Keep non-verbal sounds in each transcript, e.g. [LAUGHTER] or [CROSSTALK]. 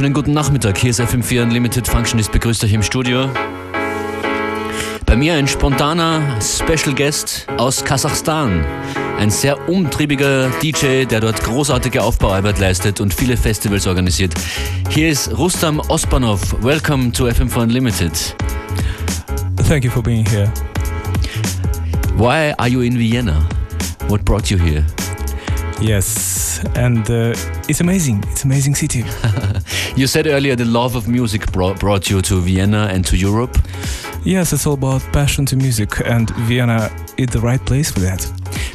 Wunderschönen guten Nachmittag. Hier ist FM4 Unlimited Functionist begrüßt euch im Studio. Bei mir ein spontaner Special Guest aus Kasachstan. Ein sehr umtriebiger DJ, der dort großartige Aufbauarbeit leistet und viele Festivals organisiert. Hier ist Rustam Ospanov. Welcome to FM4 Unlimited. Thank you for being here. Why are you in Vienna? What brought you here? Yes, and uh, it's amazing. It's amazing city. [LAUGHS] you said earlier the love of music brought, brought you to Vienna and to Europe. Yes, it's all about passion to music, and Vienna is the right place for that.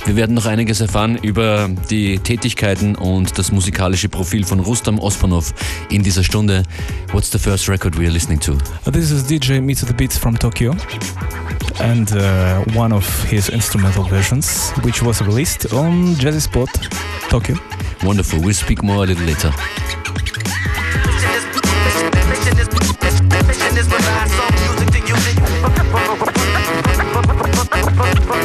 Wir werden noch einiges erfahren über die Tätigkeiten und das musikalische Profil von Rustam Ospanov in dieser Stunde. What's the first record we are listening to? Uh, this is DJ Mitsu the Beats from Tokyo, and uh, one of his instrumental versions, which was released on Jazzy Sport Tokyo. Wonderful. We'll speak more a little later. Fuck, fuck,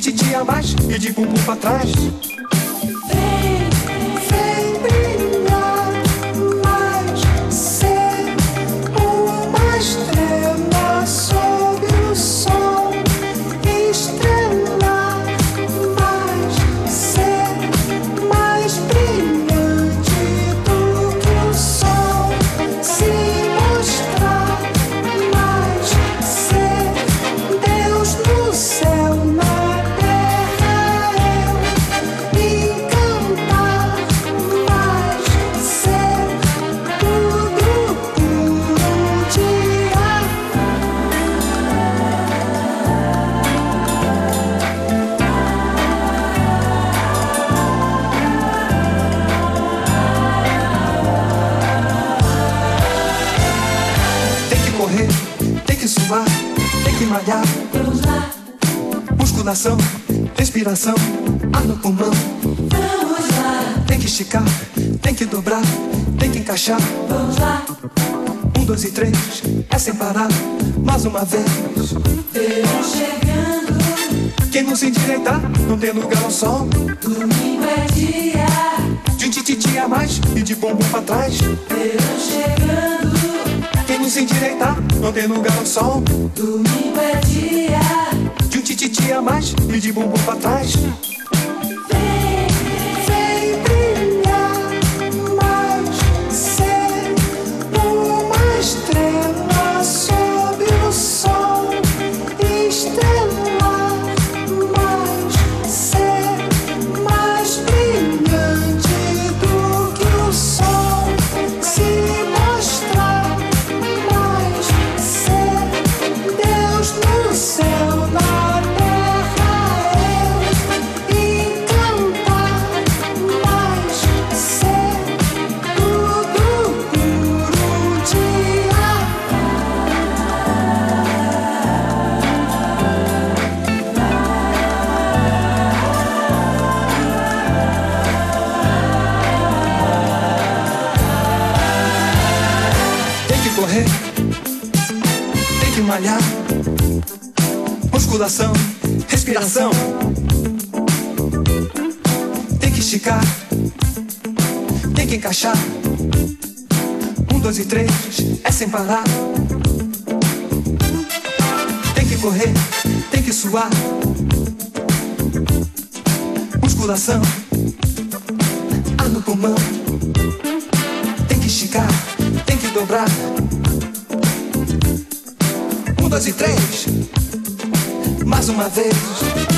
De a mais e de bumbum pra trás. Musculação, respiração, ar no pulmão. vamos lá, Tem que esticar, tem que dobrar, tem que encaixar. vamos lá. Um, dois e três, é sem parar. Mais uma vez. Verão chegando, Quem não se endireitar, não tem lugar ao sol. domingo é dia. De tititi a mais e de bumbum pra trás. Verão chegando, Quem não se endireitar, não tem lugar ao sol. domingo é dia. De um tititi a mais e de bumbum pra trás. Correr, tem que malhar. Musculação, respiração. Tem que esticar, tem que encaixar. Um, dois e três, é sem parar. Tem que correr, tem que suar. Musculação, ar no pulmão. Tem que esticar, tem que dobrar. Um, dois e três. Mais uma vez.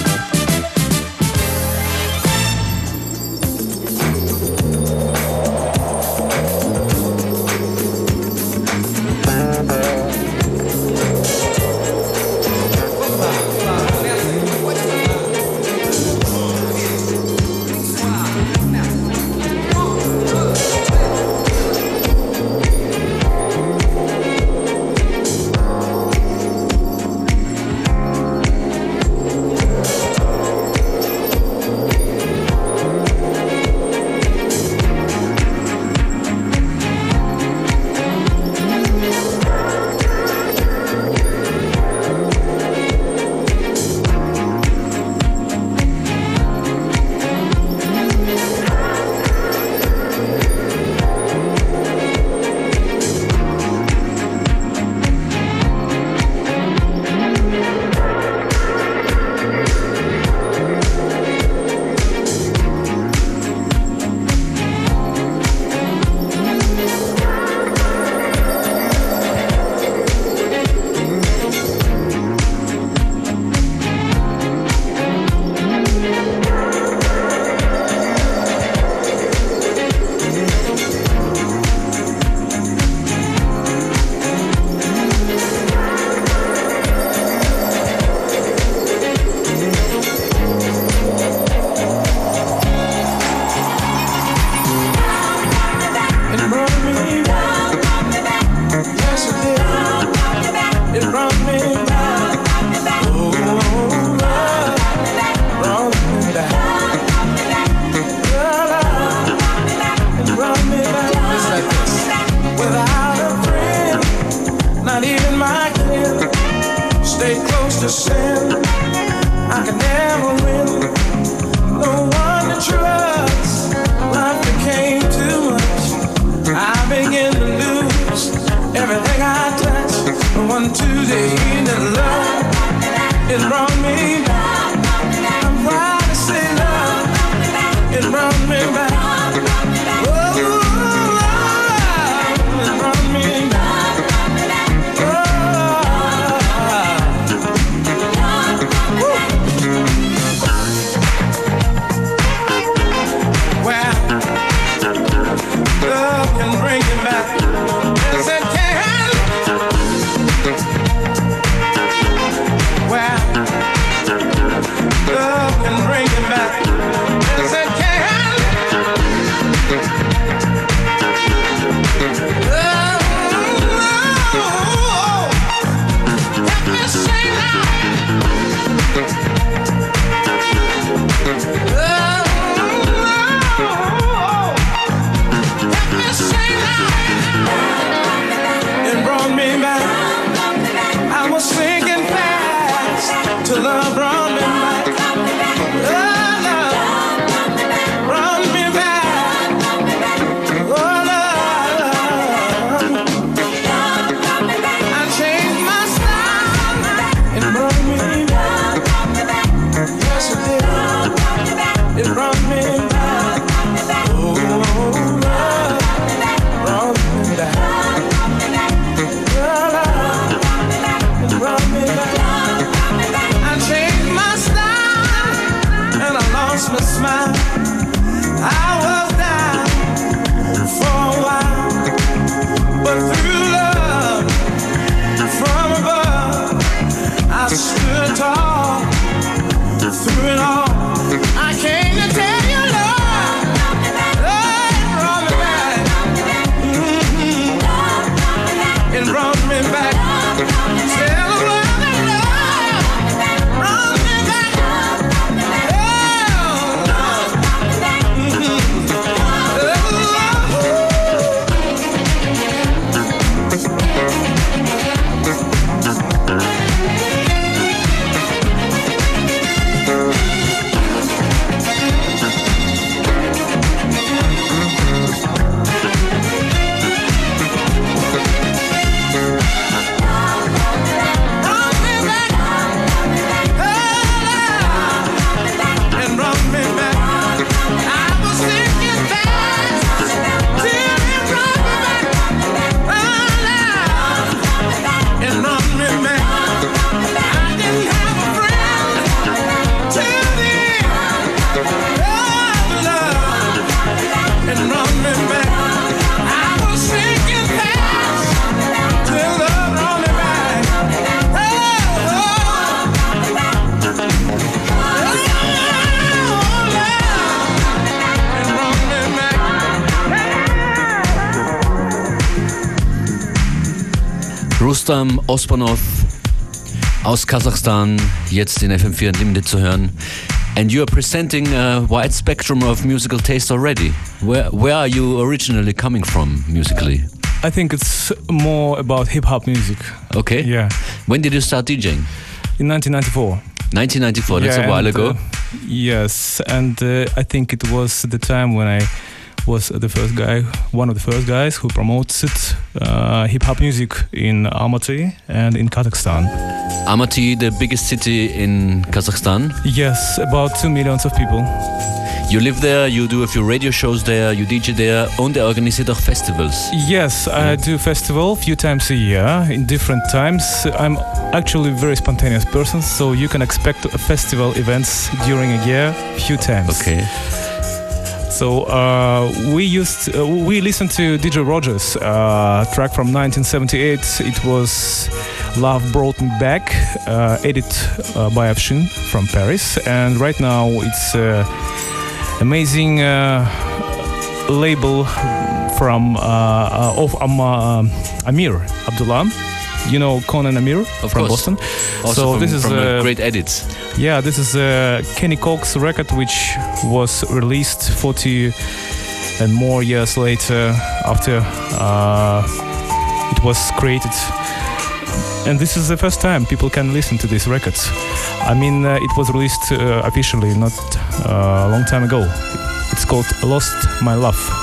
Ospanov aus Kasachstan, jetzt in FM4 Unlimited zu hören. And you are presenting a wide spectrum of musical taste already. Where, where are you originally coming from musically? I think it's more about hip hop music. Okay. Yeah. When did you start DJing? In 1994. 1994, that's Yeah, a while and, ago. uh, yes, and uh, I think it was the time when I was the first guy, one of the first guys who promoted uh, hip hop music in Almaty and in Kazakhstan. Almaty, the biggest city in Kazakhstan. Yes, about two millions of people. You live there, you do a few radio shows there, you DJ there und er organisiert auch Festivals. Yes, I do festival a few times a year in different times. I'm actually a very spontaneous person, so you can expect festival events during a year a few times. Okay. So uh, we used uh, we listened to DJ Rogers uh, track from 1978. It was "Love Brought Me Back," edited uh, by Afshin from Paris, and right now it's amazing label from uh, of um, uh, Amir Abdullah. You know Kon and Amir Of from course. Boston. Also so from, this is uh, uh, great edits. yeah, this is a Kenny Cox record which was released 40 and more years later after uh, it was created and this is the first time people can listen to these records. I mean, uh, it was released uh, officially not uh, a long time ago. It's called Lost My Love.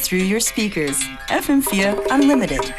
Through your speakers. FM4 Unlimited.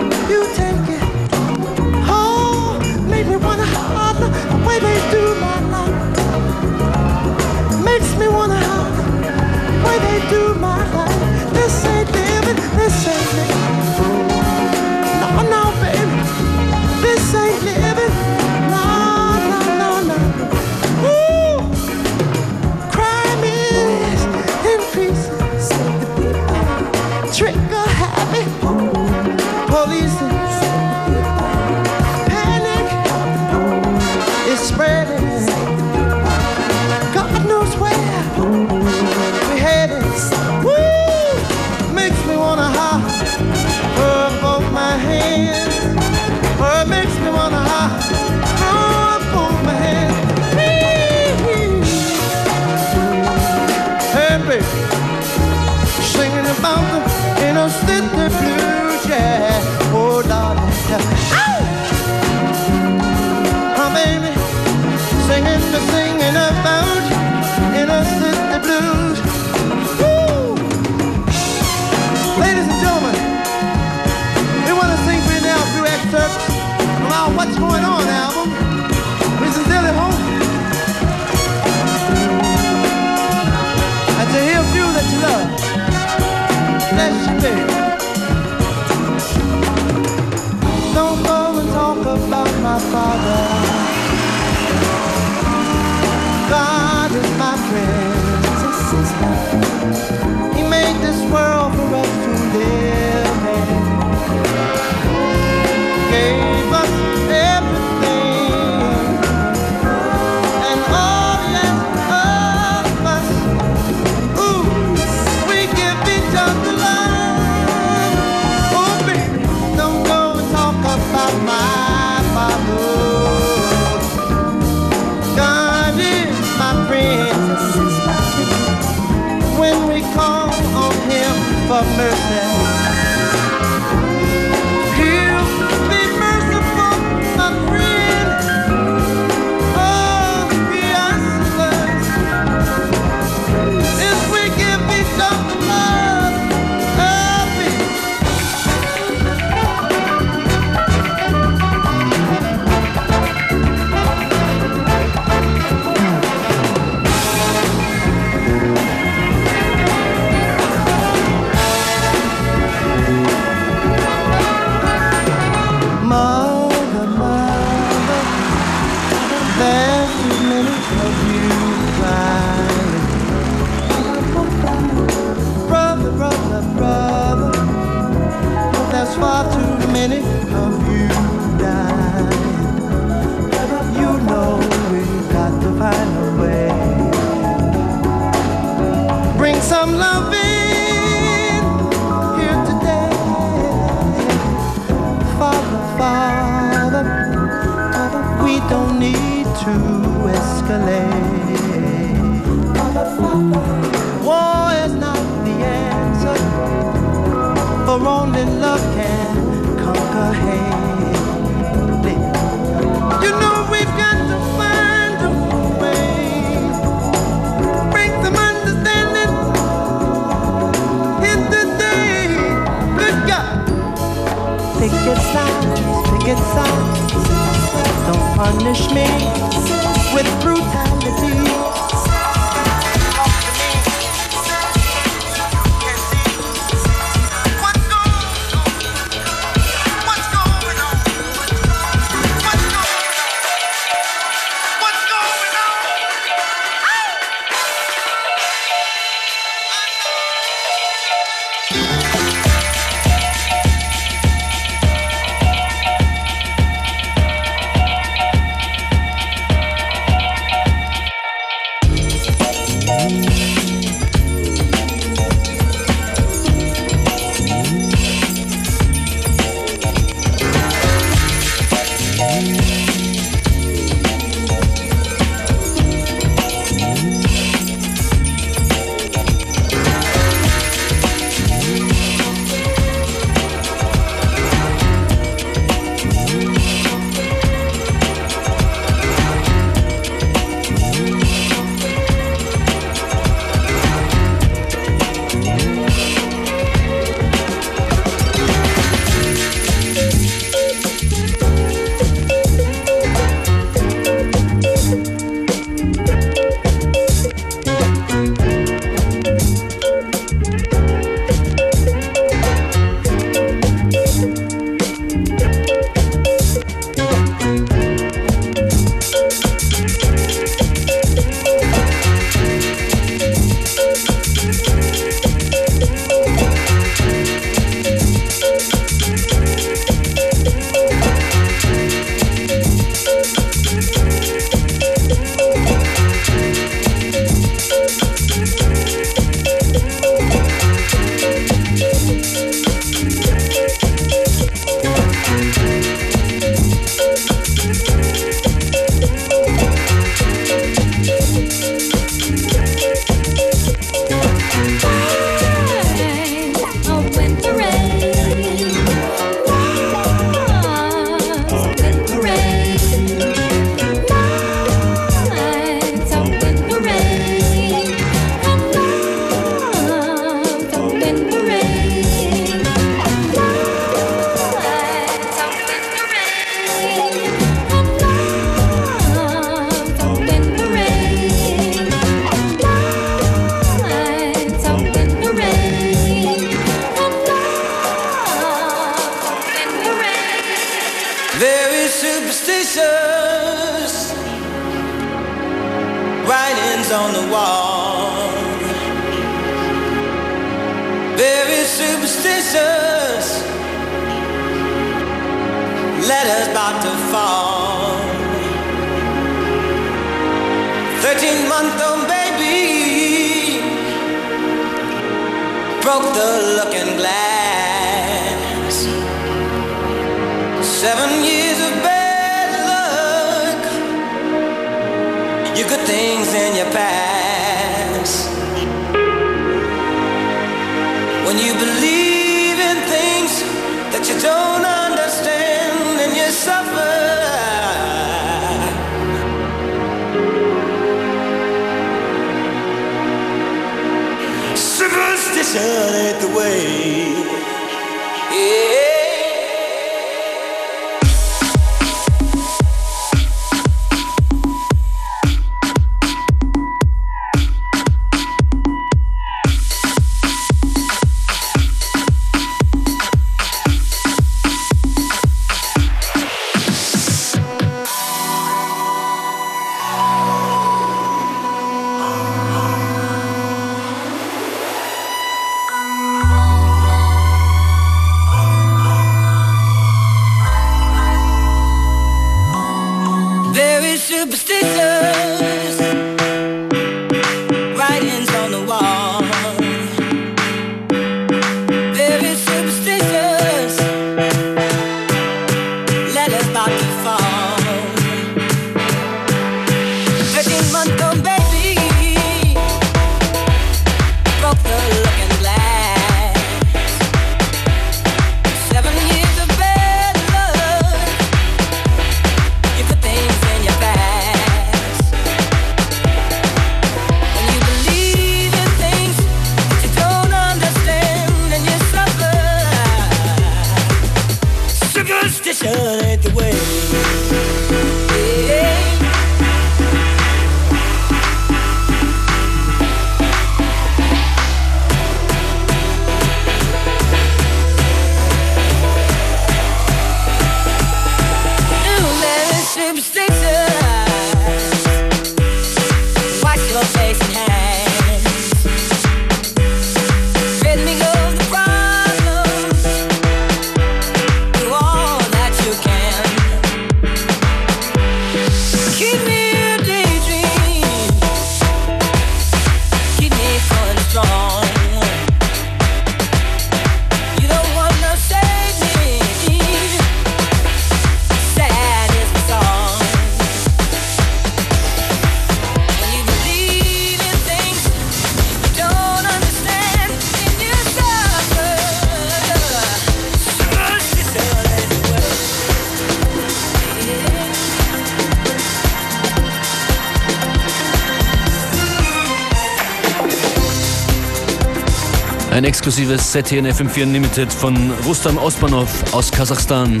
Exklusives Set in FM4 Unlimited von Rustam Ospanov aus Kasachstan.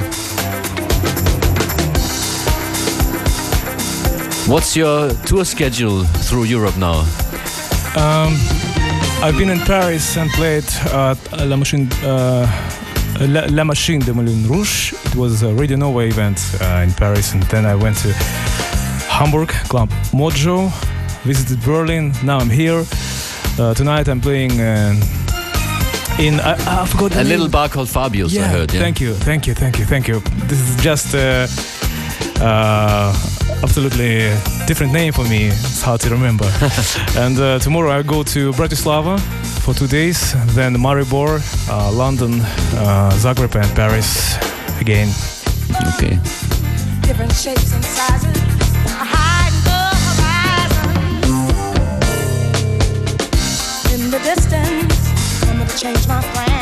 What's your tour schedule through Europe now? Um, I've been in Paris and played at La Machine, uh, La, La Machine de Moulin Rouge. It was a Radio Nova event uh, in Paris, and then I went to Hamburg, Club Mojo, visited Berlin. Now I'm here. Uh, tonight I'm playing uh, in. I, I forgot the A name. little bar called Fabius, I heard. Yeah. Thank you, thank you, thank you, thank you. This is just uh, uh, absolutely different name for me. It's hard to remember. [LAUGHS] and uh, tomorrow I go to Bratislava for two days, then Maribor, uh, London, uh, Zagreb, and Paris again. Okay. different shapes and sizes. The. In the distance, I'm gonna change my plans.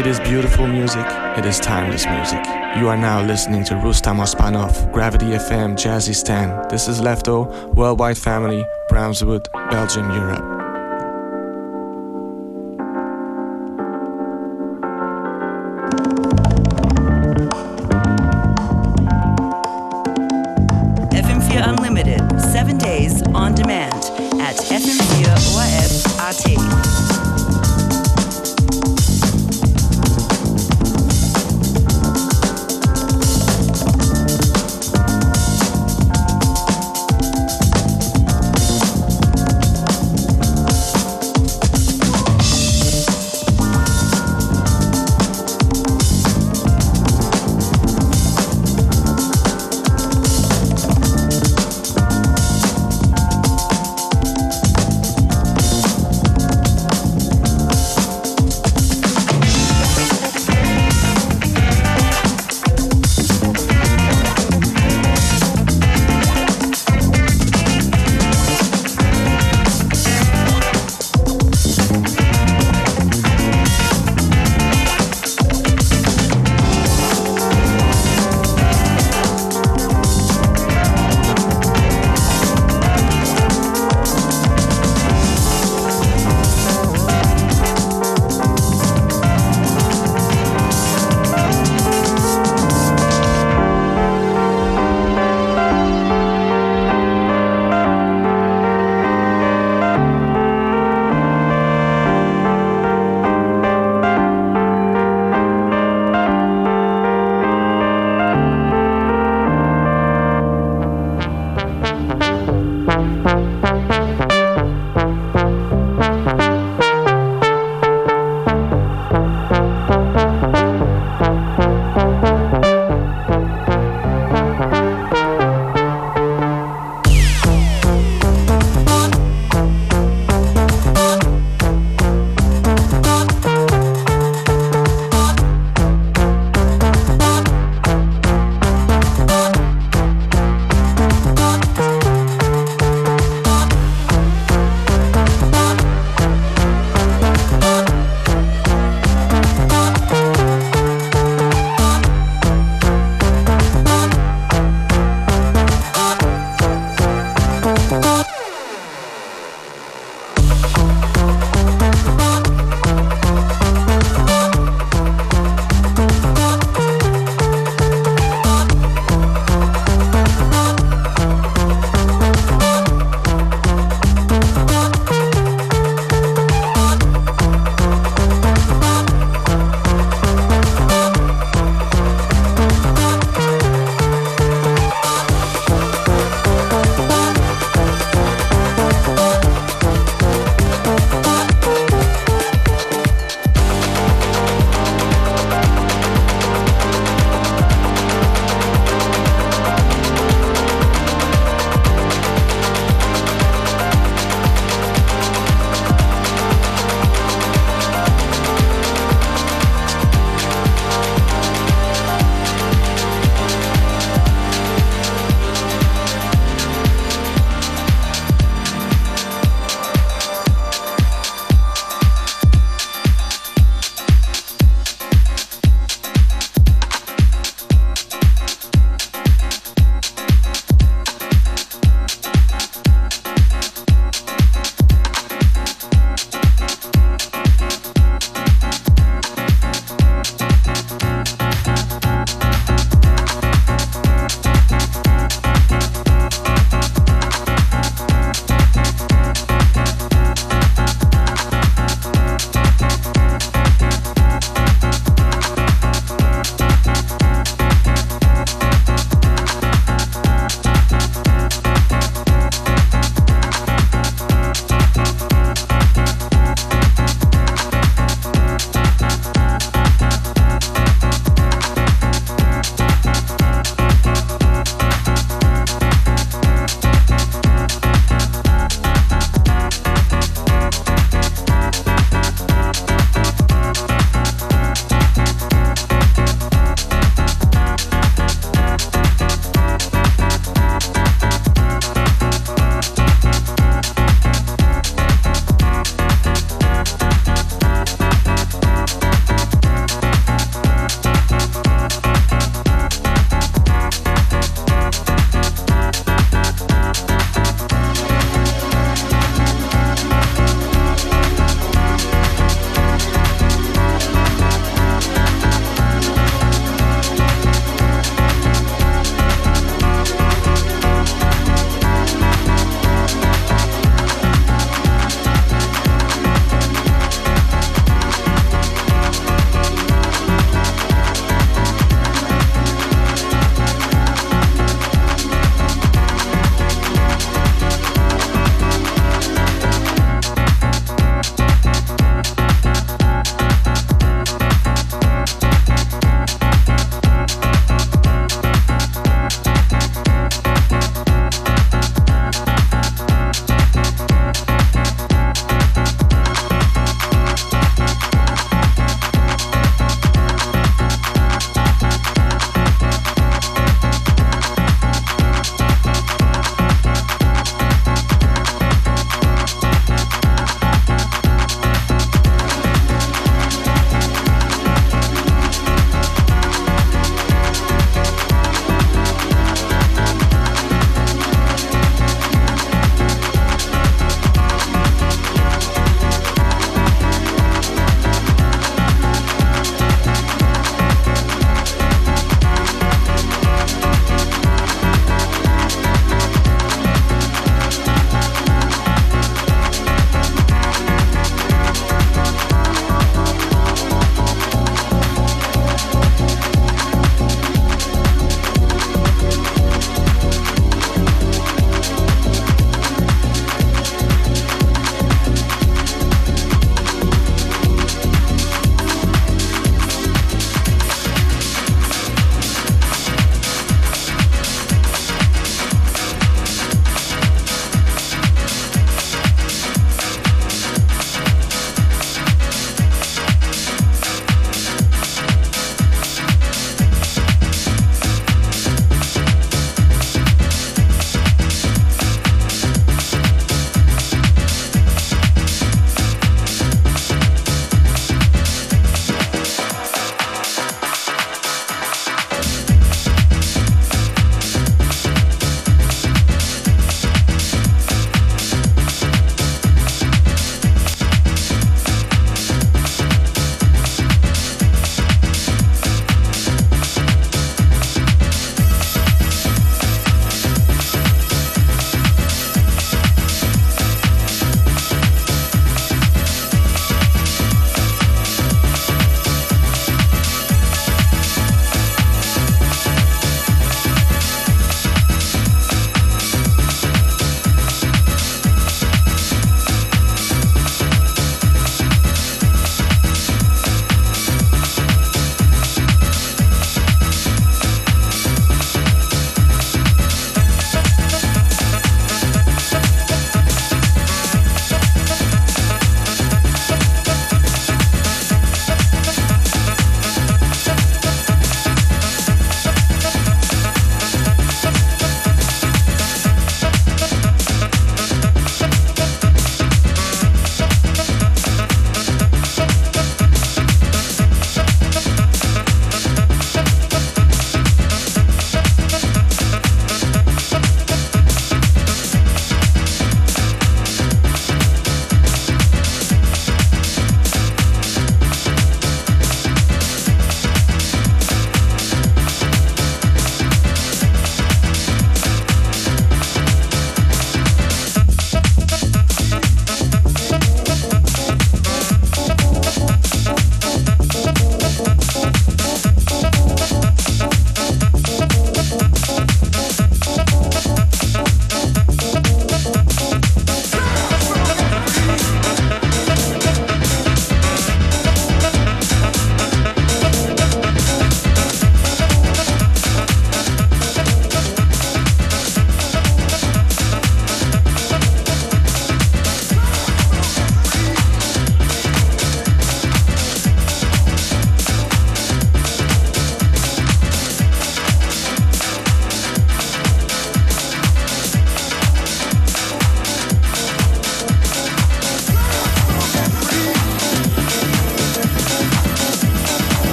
It is beautiful music. It is timeless music. You are now listening to Rustam Ospanov, Gravity FM, Jazzistan. This is Lefto, Worldwide Family, Bramswood, Belgium, Europe.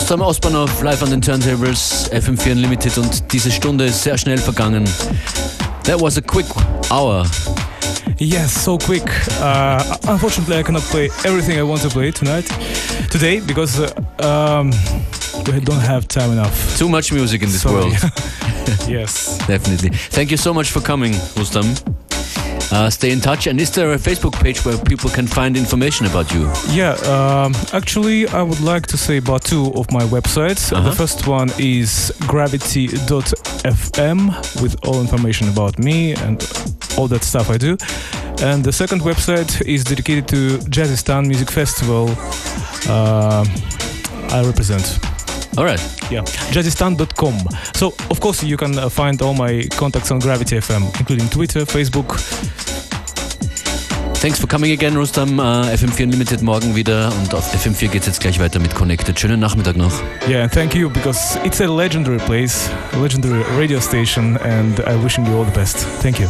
Rustam Ospanov live an den Turntables, FM4 Unlimited und diese Stunde ist sehr schnell vergangen. That was a quick hour. Yes, so quick. Uh, unfortunately, I cannot play everything I want to play tonight, today, because uh, um, we don't have time enough. Too much music in this Sorry. world. [LAUGHS] yes. [LAUGHS] Definitely. Thank you so much for coming, Rustam. Uh, stay in touch. And is there a Facebook page where people can find information about you? Yeah, um, actually, I would like to say about two of my websites. Uh, Uh-huh. The first one is gravity.fm with all information about me and all that stuff I do. And the second website is dedicated to Jazzistan Music Festival uh, I represent. All right. Yeah, jazzistan.com. So, of course, you can uh, find all my contacts on Gravity FM, including Twitter, Facebook. Thanks for coming again, Rustam. Uh, FM4 Unlimited morgen wieder und auf FM4 geht's jetzt gleich weiter mit Connected. Schönen Nachmittag noch. Yeah, and thank you because it's a legendary place, a legendary radio station, and I'm wishing you all the best. Thank you.